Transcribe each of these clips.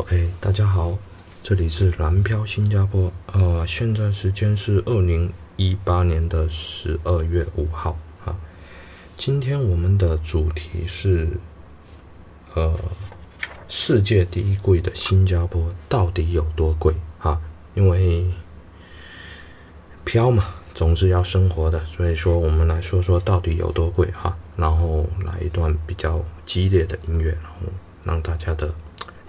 OK，大家好，这里是蓝飘新加坡，呃，现在时间是二零一八年的十二月五号啊。今天我们的主题是，呃，世界第一贵的新加坡到底有多贵啊？因为飘嘛，总是要生活的，所以说我们来说说到底有多贵哈。然后来一段比较激烈的音乐，然后让大家的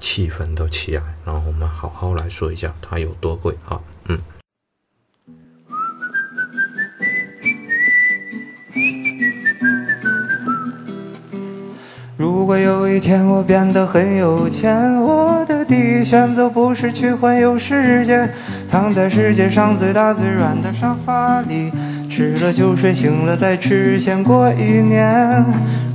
气氛都起来，然后我们好好来说一下它有多贵啊。嗯。如果有一天我变得很有钱，我的第一选择不是去环游世界，躺在世界上最大最软的沙发里。吃了就睡，醒了再吃，先过一年。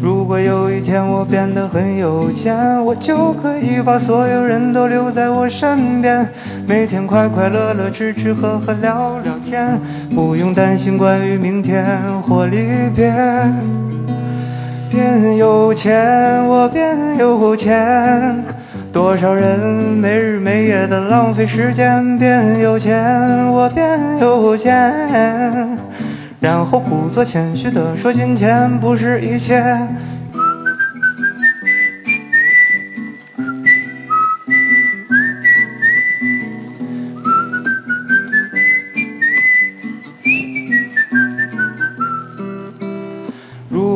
如果有一天我变得很有钱，我就可以把所有人都留在我身边，每天快快乐乐吃吃喝喝聊聊天，不用担心关于明天或离别。变有钱，我变有钱，多少人没日没夜的浪费时间。变有钱，我变有钱。然后故作谦虚地说：“金钱不是一切。”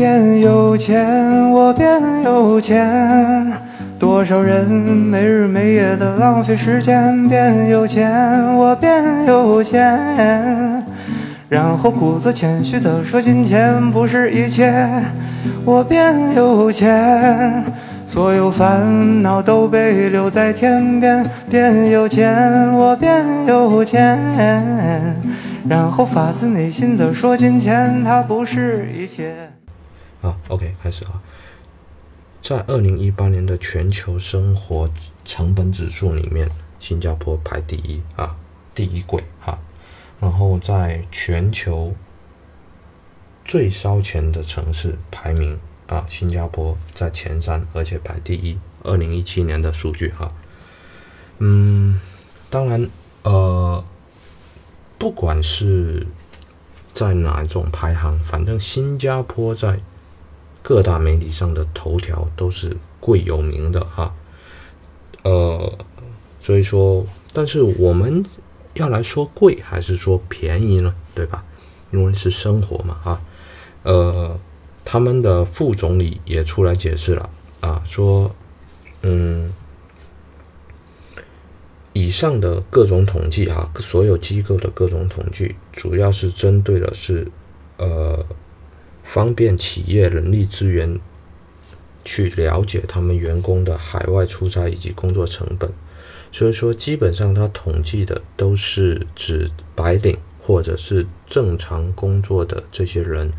变有钱，我变有钱，多少人没日没夜的浪费时间。变有钱，我变有钱，然后故作谦虚地说：“金钱不是一切。”我变有钱，所有烦恼都被留在天边。变有钱，我变有钱，然后发自内心地说：“金钱它不是一切。”好，OK，开始啊。在二零一八年的全球生活成本指数里面，新加坡排第一啊，第一贵哈。然后在全球最烧钱的城市排名啊，新加坡在前三，而且排第一。二零一七年的数据哈。嗯，当然呃，不管是在哪一种排行，反正新加坡在各大媒体上的头条都是贵有名的哈，呃，所以说，但是我们要来说贵还是说便宜呢？对吧？因为是生活嘛，哈，呃，他们的副总理也出来解释了啊，说，嗯，以上的各种统计哈，所有机构的各种统计，主要是针对的是，呃。方便企业人力资源去了解他们员工的海外出差以及工作成本，所以说基本上他统计的都是指白领或者是正常工作的这些人，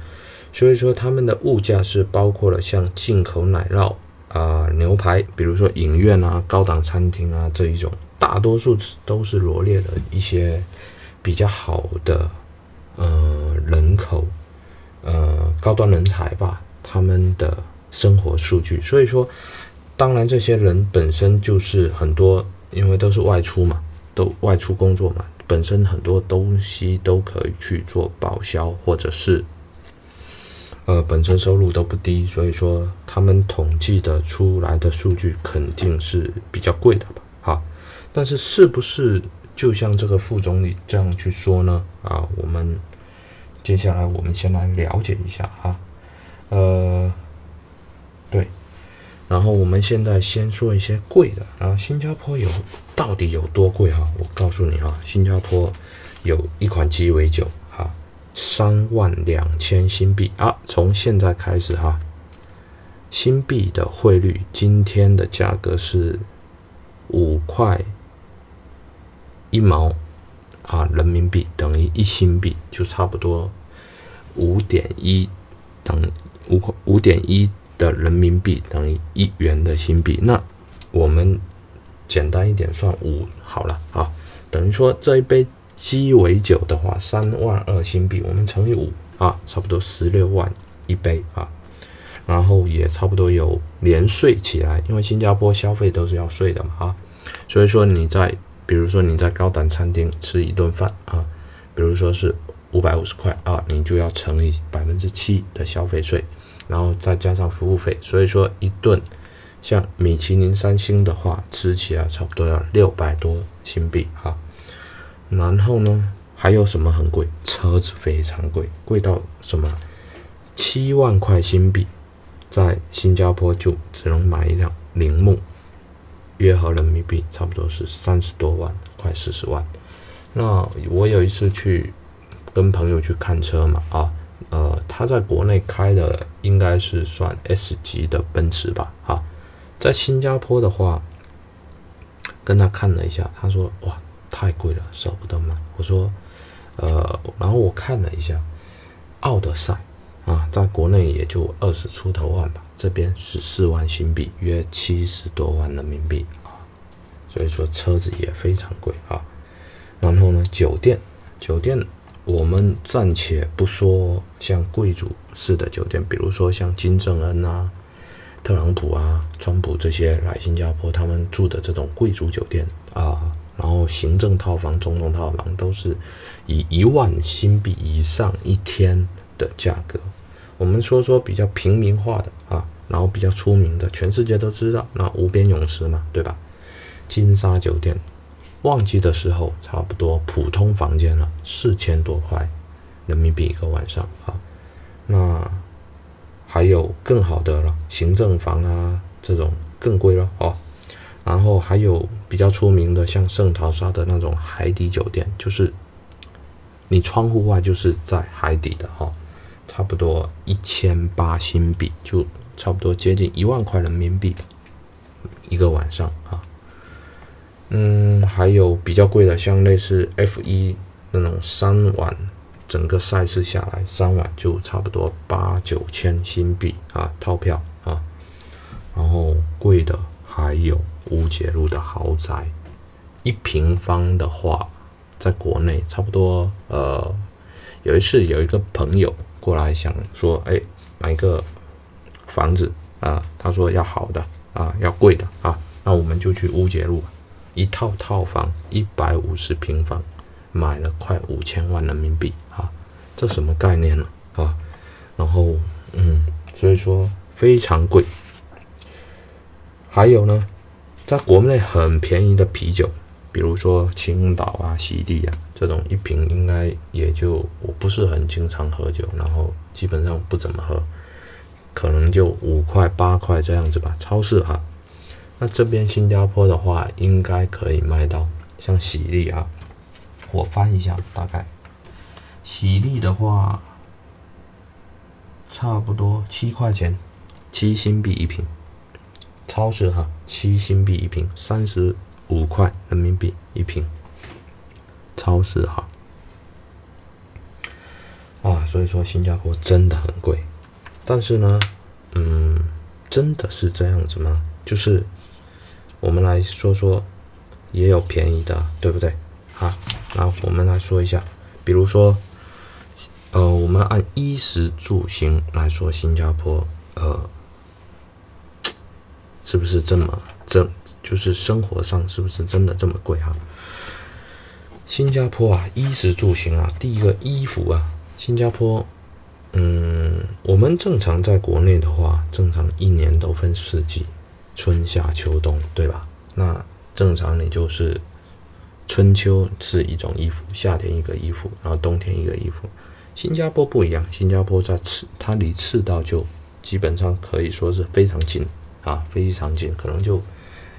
所以说他们的物价是包括了像进口奶酪啊、牛排，比如说影院啊、高档餐厅啊这一种，大多数都是罗列的一些比较好的呃人口。呃，高端人才吧，他们的生活数据。所以说，当然这些人本身就是很多，因为都是外出嘛，都外出工作嘛，本身很多东西都可以去做报销，或者是呃本身收入都不低，所以说他们统计的出来的数据肯定是比较贵的吧？哈，但是是不是就像这个副总理这样去说呢？啊，我们。接下来我们先来了解一下哈，呃，对，然后我们现在先说一些贵的，啊新加坡有到底有多贵哈？我告诉你哈，新加坡有一款鸡尾酒哈，三万两千新币啊，从现在开始哈，新币的汇率今天的价格是五块一毛。啊人民币等于一新币，就差不多五点一等五五点一的人民币等于一元的新币。那我们简单一点算五好了啊，等于说这一杯鸡尾酒的话，三万二新币，我们乘以五啊，差不多十六万一杯啊。然后也差不多有连税起来，因为新加坡消费都是要税的嘛啊，所以说你在比如说你在高档餐厅吃一顿饭啊，比如说是五百五十块啊，你就要乘以百分之七的消费税，然后再加上服务费，所以说一顿像米其林三星的话，吃起来差不多要六百多新币哈。然后呢，还有什么很贵？车子非常贵，贵到什么？七万块新币。在新加坡就只能买一辆铃木，约合人民币差不多是三十多万，快四十万。那我有一次去跟朋友去看车嘛，啊，呃，他在国内开的应该是算 S 级的奔驰吧，啊，在新加坡的话，跟他看了一下，他说哇，太贵了，舍不得买。我说，呃，然后我看了一下，奥德赛。啊，在国内也就二十出头万吧，这边十四万新币，约七十多万人民币啊，所以说车子也非常贵啊。然后呢，酒店，酒店我们暂且不说像贵族式的酒店，比如说像金正恩啊、特朗普啊、川普这些来新加坡，他们住的这种贵族酒店啊，然后行政套房、总统套房都是以一万新币以上一天。的价格，我们说说比较平民化的啊，然后比较出名的，全世界都知道，那无边泳池嘛，对吧？金沙酒店，旺季的时候差不多普通房间了四千多块人民币一个晚上啊，那还有更好的了，行政房啊这种更贵了哦，然后还有比较出名的，像圣淘沙的那种海底酒店，就是你窗户外就是在海底的哈。差不多一千八新币，就差不多接近一万块人民币一个晚上啊。嗯，还有比较贵的，像类似 F 一那种三晚，整个赛事下来三晚就差不多八九千新币啊，套票啊。然后贵的还有乌节路的豪宅，一平方的话，在国内差不多呃，有一次有一个朋友。过来想说，哎，买个房子啊？他说要好的啊，要贵的啊。那我们就去乌节路，一套套房一百五十平方，买了快五千万人民币啊！这什么概念呢？啊？然后，嗯，所以说非常贵。还有呢，在国内很便宜的啤酒。比如说青岛啊、西地啊这种一瓶应该也就我不是很经常喝酒，然后基本上不怎么喝，可能就五块八块这样子吧。超市哈，那这边新加坡的话应该可以卖到像喜力啊，我翻一下大概，喜力的话差不多七块钱，七新币一瓶。超市哈，七新币一瓶，三十。五块人民币一瓶，超市哈啊，所以说新加坡真的很贵，但是呢，嗯，真的是这样子吗？就是我们来说说，也有便宜的，对不对？啊，那我们来说一下，比如说，呃，我们按衣食住行来说，新加坡呃，是不是这么这？就是生活上是不是真的这么贵哈？新加坡啊，衣食住行啊，第一个衣服啊，新加坡，嗯，我们正常在国内的话，正常一年都分四季，春夏秋冬，对吧？那正常你就是春秋是一种衣服，夏天一个衣服，然后冬天一个衣服。新加坡不一样，新加坡在赤，它离赤道就基本上可以说是非常近啊，非常近，可能就。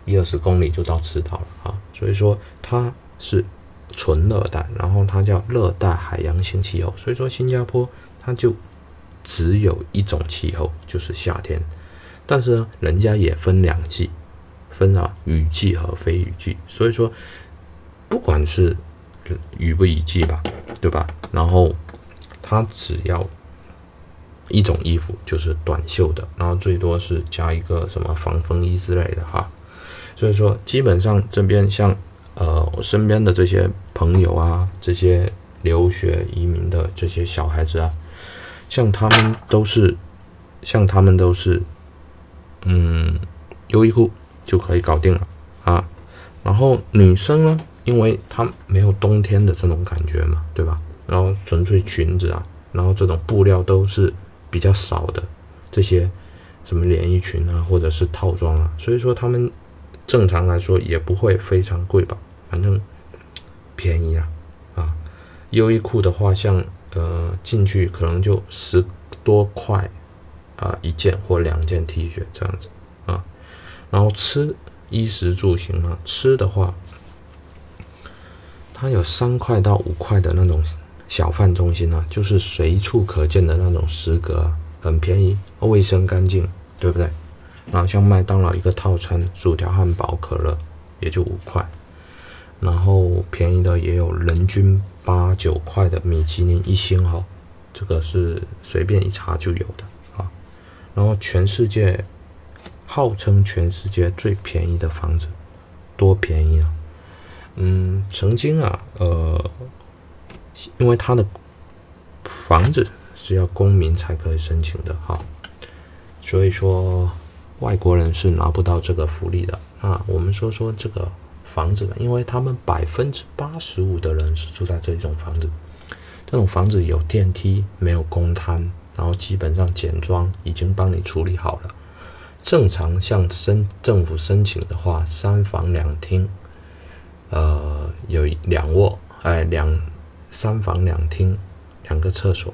一二十公里就到赤道了啊，所以说它是纯热带，然后它叫热带海洋性气候，所以说新加坡它就只有一种气候，就是夏天。但是呢，人家也分两季，分啊雨季和非雨季，所以说不管是雨不雨季吧，对吧？然后它只要一种衣服就是短袖的，然后最多是加一个什么防风衣之类的哈。所以说，基本上这边像呃我身边的这些朋友啊，这些留学移民的这些小孩子啊，像他们都是，像他们都是，嗯，优衣库就可以搞定了啊。然后女生呢，因为她没有冬天的这种感觉嘛，对吧？然后纯粹裙子啊，然后这种布料都是比较少的，这些什么连衣裙啊，或者是套装啊，所以说他们正常来说也不会非常贵吧，反正便宜啊啊。优衣库的话，像呃进去可能就十多块啊一件或两件 T 恤这样子啊，然后吃。衣食住行嘛，吃的话，它有三块到五块的那种小贩中心啊，就是随处可见的那种食阁，很便宜，卫生干净，对不对？然后像麦当劳一个套餐，薯条、汉堡、可乐也就五块，然后便宜的也有人均八九块的米其林一星哈，这个是随便一查就有的啊。然后全世界。号称全世界最便宜的房子，多便宜啊！嗯，曾经啊，呃，因为他的房子是要公民才可以申请的哈，所以说外国人是拿不到这个福利的啊。我们说说这个房子吧，因为他们百分之八十五的人是住在这种房子，这种房子有电梯，没有公摊，然后基本上简装已经帮你处理好了。正常向申政府申请的话，三房两厅，呃，有两卧，哎，两三房两厅，两个厕所。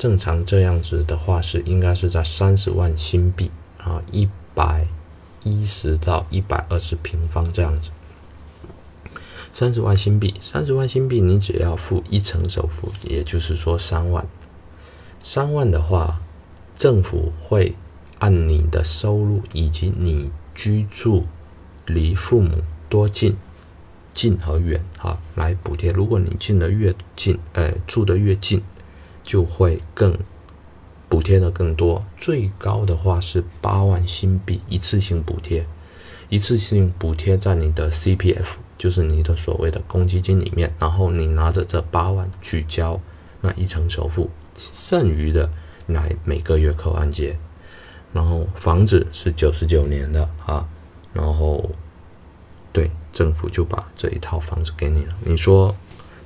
正常这样子的话是应该是在三十万新币啊，一百一十到一百二十平方这样子。三十万新币，三十万新币，你只要付一成首付，也就是说三万。三万的话，政府会。按你的收入以及你居住离父母多近，近和远哈来补贴。如果你近的越近，呃，住的越近，就会更补贴的更多。最高的话是八万新币一次性补贴，一次性补贴在你的 CPF，就是你的所谓的公积金里面，然后你拿着这八万去交那一层首付，剩余的来每个月扣按揭。然后房子是九十九年的啊，然后对政府就把这一套房子给你了。你说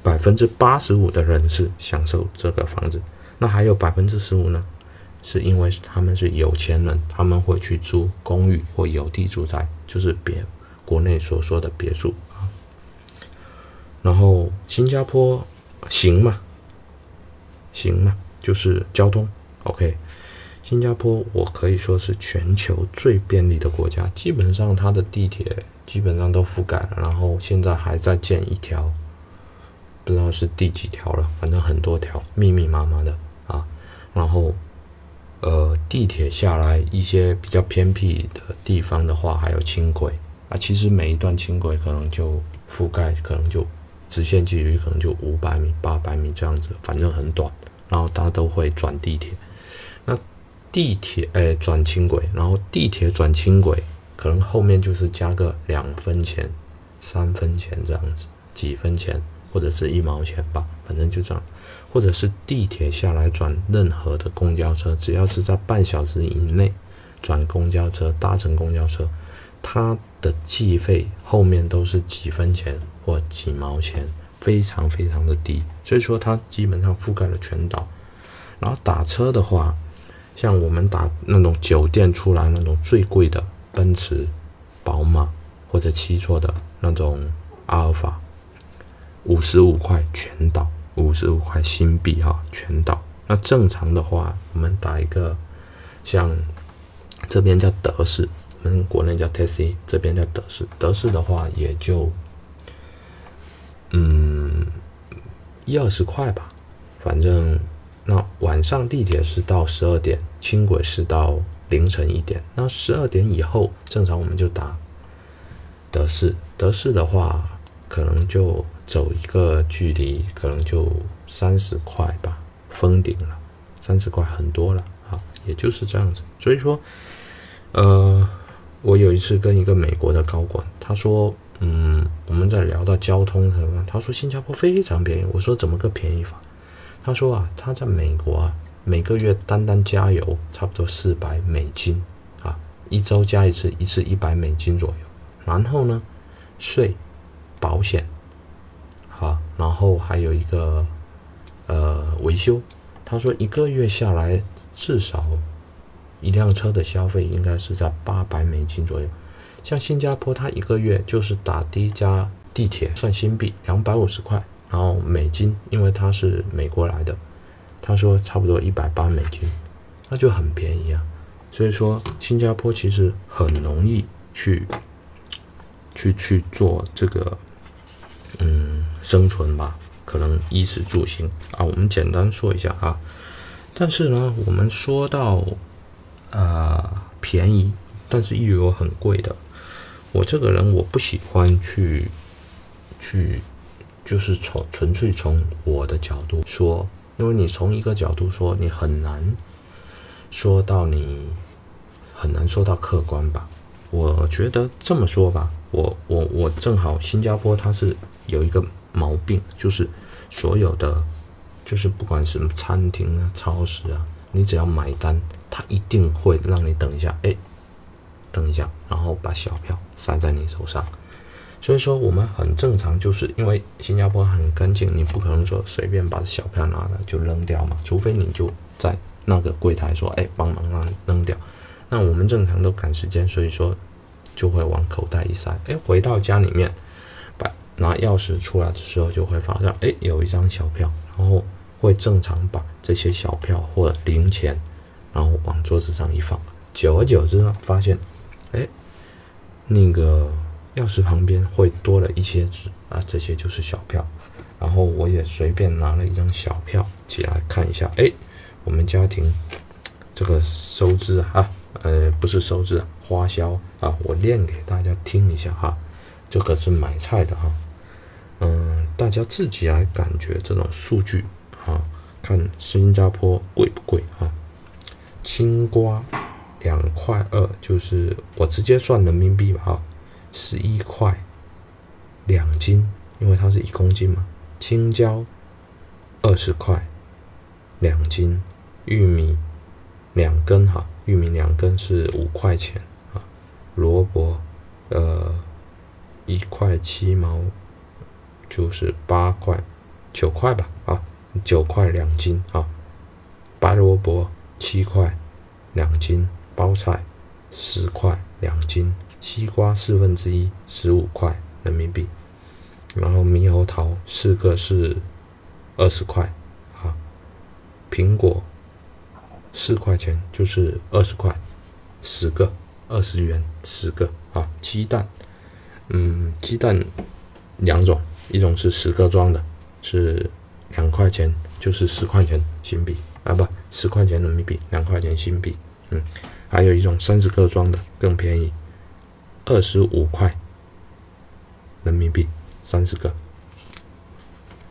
百分之八十五的人是享受这个房子，那还有百分之十五呢？是因为他们是有钱人，他们会去租公寓或有地住宅，就是别国内所说的别墅啊。然后新加坡行吗？行吗？就是交通 OK。新加坡，我可以说是全球最便利的国家。基本上，它的地铁基本上都覆盖了，然后现在还在建一条，不知道是第几条了，反正很多条，密密麻麻的啊。然后，呃，地铁下来一些比较偏僻的地方的话，还有轻轨啊。其实每一段轻轨可能就覆盖，可能就直线距离可能就五百米、八百米这样子，反正很短。然后大家都会转地铁。那地铁哎转轻轨，然后地铁转轻轨，可能后面就是加个两分钱、三分钱这样子，几分钱或者是一毛钱吧，反正就这样。或者是地铁下来转任何的公交车，只要是在半小时以内转公交车、搭乘公交车，它的计费后面都是几分钱或几毛钱，非常非常的低。所以说它基本上覆盖了全岛。然后打车的话。像我们打那种酒店出来那种最贵的奔驰、宝马或者七座的那种阿尔法，五十五块全倒，五十五块新币哈全倒。那正常的话，我们打一个像这边叫德式，我们国内叫 taxi，这边叫德式。德式的话也就嗯一二十块吧，反正。那晚上地铁是到十二点，轻轨是到凌晨一点。那十二点以后，正常我们就打德士。德士的话，可能就走一个距离，可能就三十块吧，封顶了，三十块很多了啊，也就是这样子。所以说，呃，我有一次跟一个美国的高管，他说，嗯，我们在聊到交通什么，他说新加坡非常便宜，我说怎么个便宜法？他说啊，他在美国啊，每个月单单加油差不多四百美金啊，一周加一次，一次一百美金左右，然后呢，税。保险，啊，然后还有一个呃维修，他说一个月下来至少一辆车的消费应该是在八百美金左右。像新加坡，他一个月就是打的加地铁算新币两百五十块，然后美金，因为他是美国来的，他说差不多一百八美金，那就很便宜啊。所以说新加坡其实很容易去去去做这个。嗯，生存吧，可能衣食住行啊，我们简单说一下啊。但是呢，我们说到啊便宜，但是又有很贵的。我这个人我不喜欢去去，就是从纯粹从我的角度说，因为你从一个角度说，你很难说到你很难说到客观吧。我觉得这么说吧，我我我正好新加坡它是。有一个毛病，就是所有的，就是不管什么餐厅啊、超市啊，你只要买单，他一定会让你等一下，哎，等一下，然后把小票塞在你手上。所以说，我们很正常，就是因为新加坡很干净，你不可能说随便把小票拿了就扔掉嘛，除非你就在那个柜台说，哎，帮忙让扔掉。那我们正常都赶时间，所以说就会往口袋一塞，哎，回到家里面。拿钥匙出来的时候，就会发现，哎，有一张小票，然后会正常把这些小票或零钱，然后往桌子上一放。久而久之呢，发现，哎，那个钥匙旁边会多了一些纸啊，这些就是小票。然后我也随便拿了一张小票起来看一下，哎，我们家庭这个收支啊，呃，不是收支，花销啊，我念给大家听一下哈，这个是买菜的哈。嗯，大家自己来感觉这种数据啊，看新加坡贵不贵啊？青瓜两块二，就是我直接算人民币吧哈，十一块两斤，因为它是一公斤嘛。青椒二十块两斤，玉米两根哈，玉米两根是五块钱啊。萝卜呃一块七毛。就是八块、九块吧，啊，九块两斤啊。白萝卜七块两斤，包菜十块两斤，西瓜四分之一十五块人民币。然后猕猴桃四个是二十块啊。苹果四块钱就是二十块，十个二十元十个啊。鸡蛋，嗯，鸡蛋两种。一种是十个装的，是两块钱，就是十块钱新币啊，不，十块钱人民币，两块钱新币。嗯，还有一种三十个装的更便宜，二十五块人民币三十个。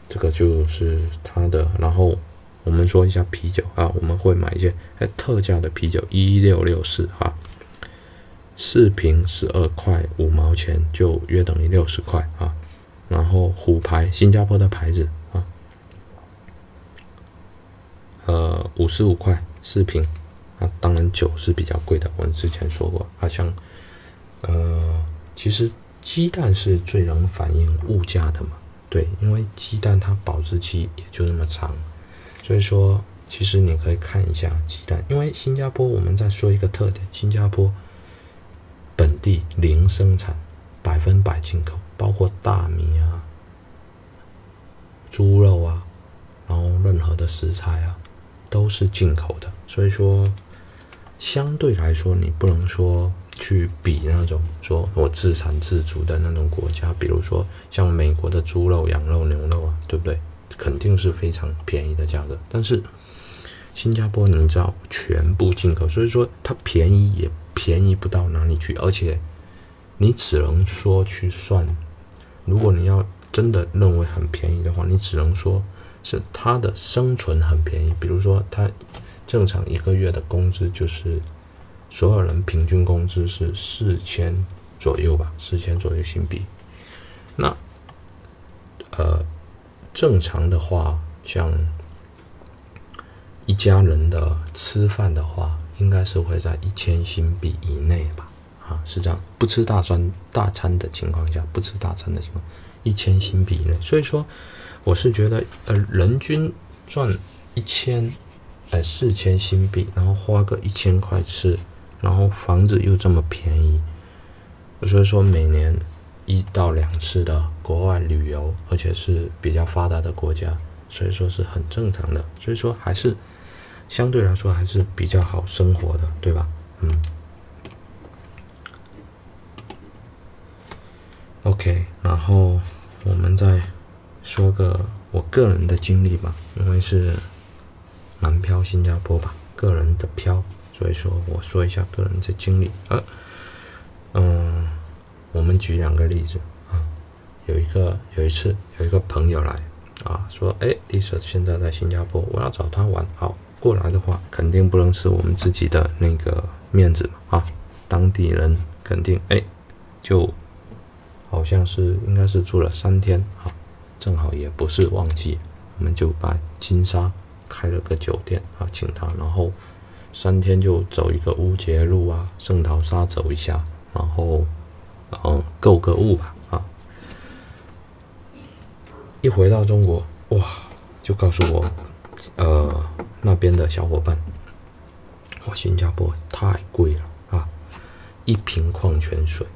这个就是它的。然后我们说一下啤酒啊，我们会买一些哎特价的啤酒，一六六四哈，四瓶十二块五毛钱，就约等于六十块啊。然后虎牌，新加坡的牌子啊，呃，五十五块四瓶啊。当然酒是比较贵的，我们之前说过啊。像呃，其实鸡蛋是最能反映物价的嘛，对，因为鸡蛋它保质期也就那么长，所以说其实你可以看一下鸡蛋，因为新加坡我们再说一个特点，新加坡本地零生产，百分百进口。包括大米啊、猪肉啊，然后任何的食材啊，都是进口的。所以说，相对来说，你不能说去比那种说我自产自足的那种国家，比如说像美国的猪肉、羊肉、牛肉啊，对不对？肯定是非常便宜的价格。但是新加坡，你知道全部进口，所以说它便宜也便宜不到哪里去，而且你只能说去算。如果你要真的认为很便宜的话，你只能说是他的生存很便宜。比如说，他正常一个月的工资就是所有人平均工资是四千左右吧，四千左右新币。那呃，正常的话，像一家人的吃饭的话，应该是会在一千新币以内吧？是这样，不吃大餐大餐的情况下，不吃大餐的情况，一千新币以内。所以说，我是觉得，呃，人均赚一千，呃，四千新币，然后花个一千块吃，然后房子又这么便宜，所以说每年一到两次的国外旅游，而且是比较发达的国家，所以说是很正常的。所以说还是相对来说还是比较好生活的，对吧？嗯。OK，然后我们再说个我个人的经历吧，因为是南漂新加坡吧，个人的漂，所以说我说一下个人的经历。呃，嗯，我们举两个例子啊，有一个有一次有一个朋友来啊，说，哎，，Lisa 现在在新加坡，我要找他玩，好，过来的话肯定不能是我们自己的那个面子嘛啊，当地人肯定哎就。好像是应该是住了三天啊，正好也不是旺季，我们就把金沙开了个酒店啊，请他，然后三天就走一个乌节路啊，圣淘沙走一下，然后嗯购个物吧啊。一回到中国哇，就告诉我呃那边的小伙伴，哇新加坡太贵了啊，一瓶矿泉水。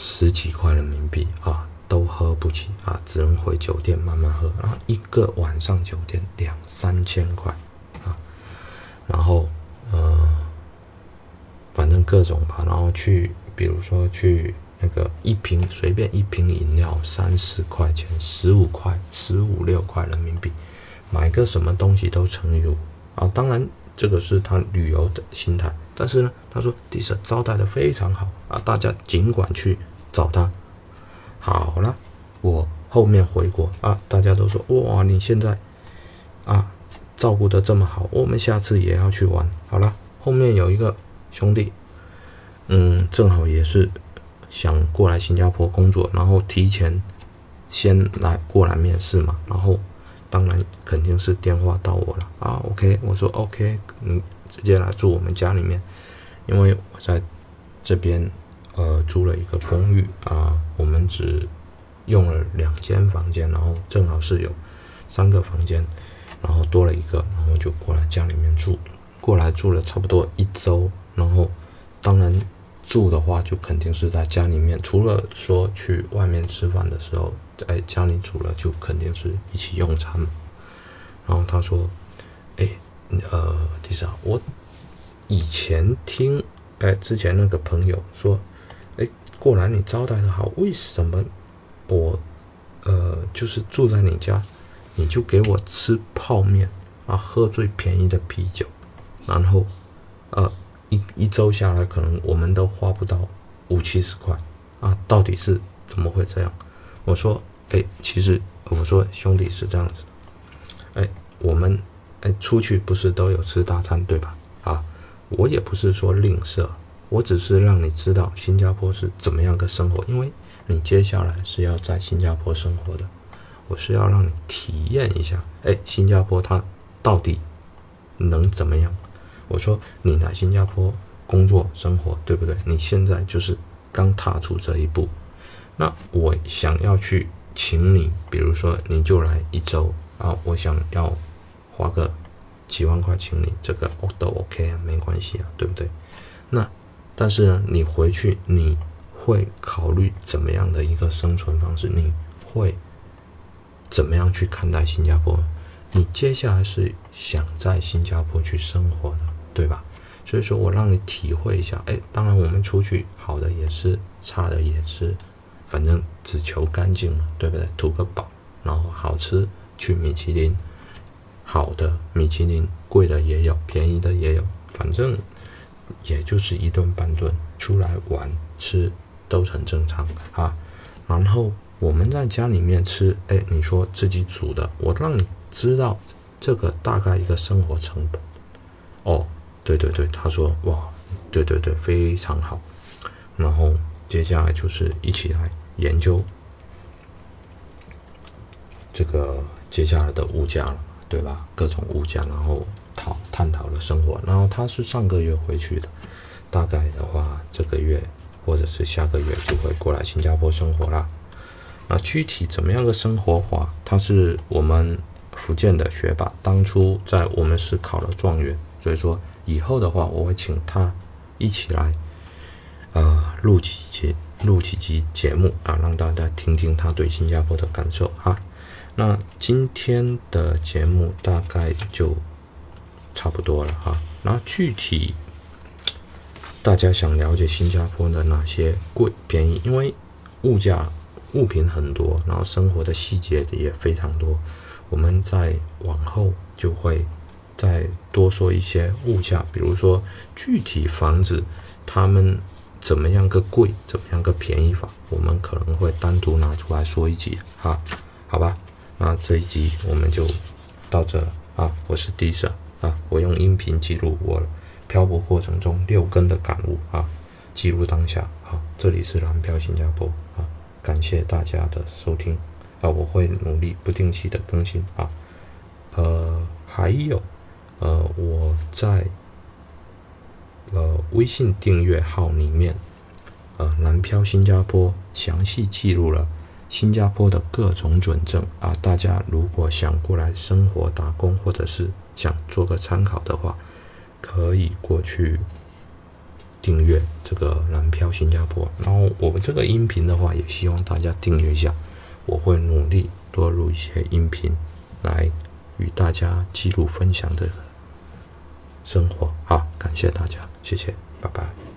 十几块人民币啊，都喝不起啊，只能回酒店慢慢喝。然后一个晚上酒店两三千块啊，然后呃，反正各种吧。然后去，比如说去那个一瓶随便一瓶饮料三十块钱，十五块、十五六块人民币，买个什么东西都乘以五啊。当然这个是他旅游的心态，但是呢，他说迪舍招待的非常好啊，大家尽管去。找他，好了，我后面回国啊，大家都说哇，你现在啊照顾的这么好，我们下次也要去玩。好了，后面有一个兄弟，嗯，正好也是想过来新加坡工作，然后提前先来过来面试嘛，然后当然肯定是电话到我了啊，OK，我说 OK，你直接来住我们家里面，因为我在这边。呃，租了一个公寓啊，我们只用了两间房间，然后正好是有三个房间，然后多了一个，然后就过来家里面住，过来住了差不多一周，然后当然住的话就肯定是在家里面，除了说去外面吃饭的时候在家里煮了，就肯定是一起用餐。然后他说：“哎，呃，第三，我以前听哎之前那个朋友说。”哎过来你招待的好，为什么我呃就是住在你家，你就给我吃泡面啊，喝最便宜的啤酒，然后呃一一周下来可能我们都花不到五七十块啊，到底是怎么会这样？我说哎，其实我说兄弟是这样子，哎我们哎出去不是都有吃大餐对吧？啊，我也不是说吝啬。我只是让你知道新加坡是怎么样个生活，因为你接下来是要在新加坡生活的，我是要让你体验一下，哎，新加坡它到底能怎么样？我说你来新加坡工作生活，对不对？你现在就是刚踏出这一步，那我想要去请你，比如说你就来一周啊，我想要花个几万块请你，这个都 OK 啊，没关系啊，对不对？那。但是呢，你回去你会考虑怎么样的一个生存方式？你会怎么样去看待新加坡？你接下来是想在新加坡去生活的，对吧？所以说我让你体会一下。哎，当然我们出去好的也是，差的也是，反正只求干净嘛，对不对？图个饱，然后好吃，去米其林，好的米其林，贵的也有，便宜的也有，反正。也就是一顿半顿出来玩吃都很正常啊，然后我们在家里面吃，哎，你说自己煮的，我让你知道这个大概一个生活成本。哦，对对对，他说哇，对对对，非常好。然后接下来就是一起来研究这个接下来的物价了，对吧？各种物价，然后讨探讨了生活。然后他是上个月回去的，大概的话这个月或者是下个月就会过来新加坡生活啦。那具体怎么样的生活法？他是我们福建的学霸，当初在我们是考了状元，所以说以后的话，我会请他一起来，呃，录几节录几集节目啊，让大家听听他对新加坡的感受哈。那今天的节目大概就差不多了哈。那具体大家想了解新加坡的哪些贵便宜？因为物价。物品很多，然后生活的细节也非常多。我们在往后就会再多说一些物价，比如说具体房子他们怎么样个贵，怎么样个便宜法，我们可能会单独拿出来说一集哈，好吧？那这一集我们就到这了啊！我是 D 社啊，我用音频记录我漂泊过程中六根的感悟啊，记录当下啊。这里是蓝漂新加坡啊。感谢大家的收听啊！我会努力不定期的更新啊。呃，还有呃，我在呃微信订阅号里面，呃，南漂新加坡详细记录了新加坡的各种准证啊。大家如果想过来生活打工，或者是想做个参考的话，可以过去。订阅这个蓝漂新加坡，然后我们这个音频的话，也希望大家订阅一下。我会努力多录一些音频，来与大家记录分享这个生活。好，感谢大家，谢谢，拜拜。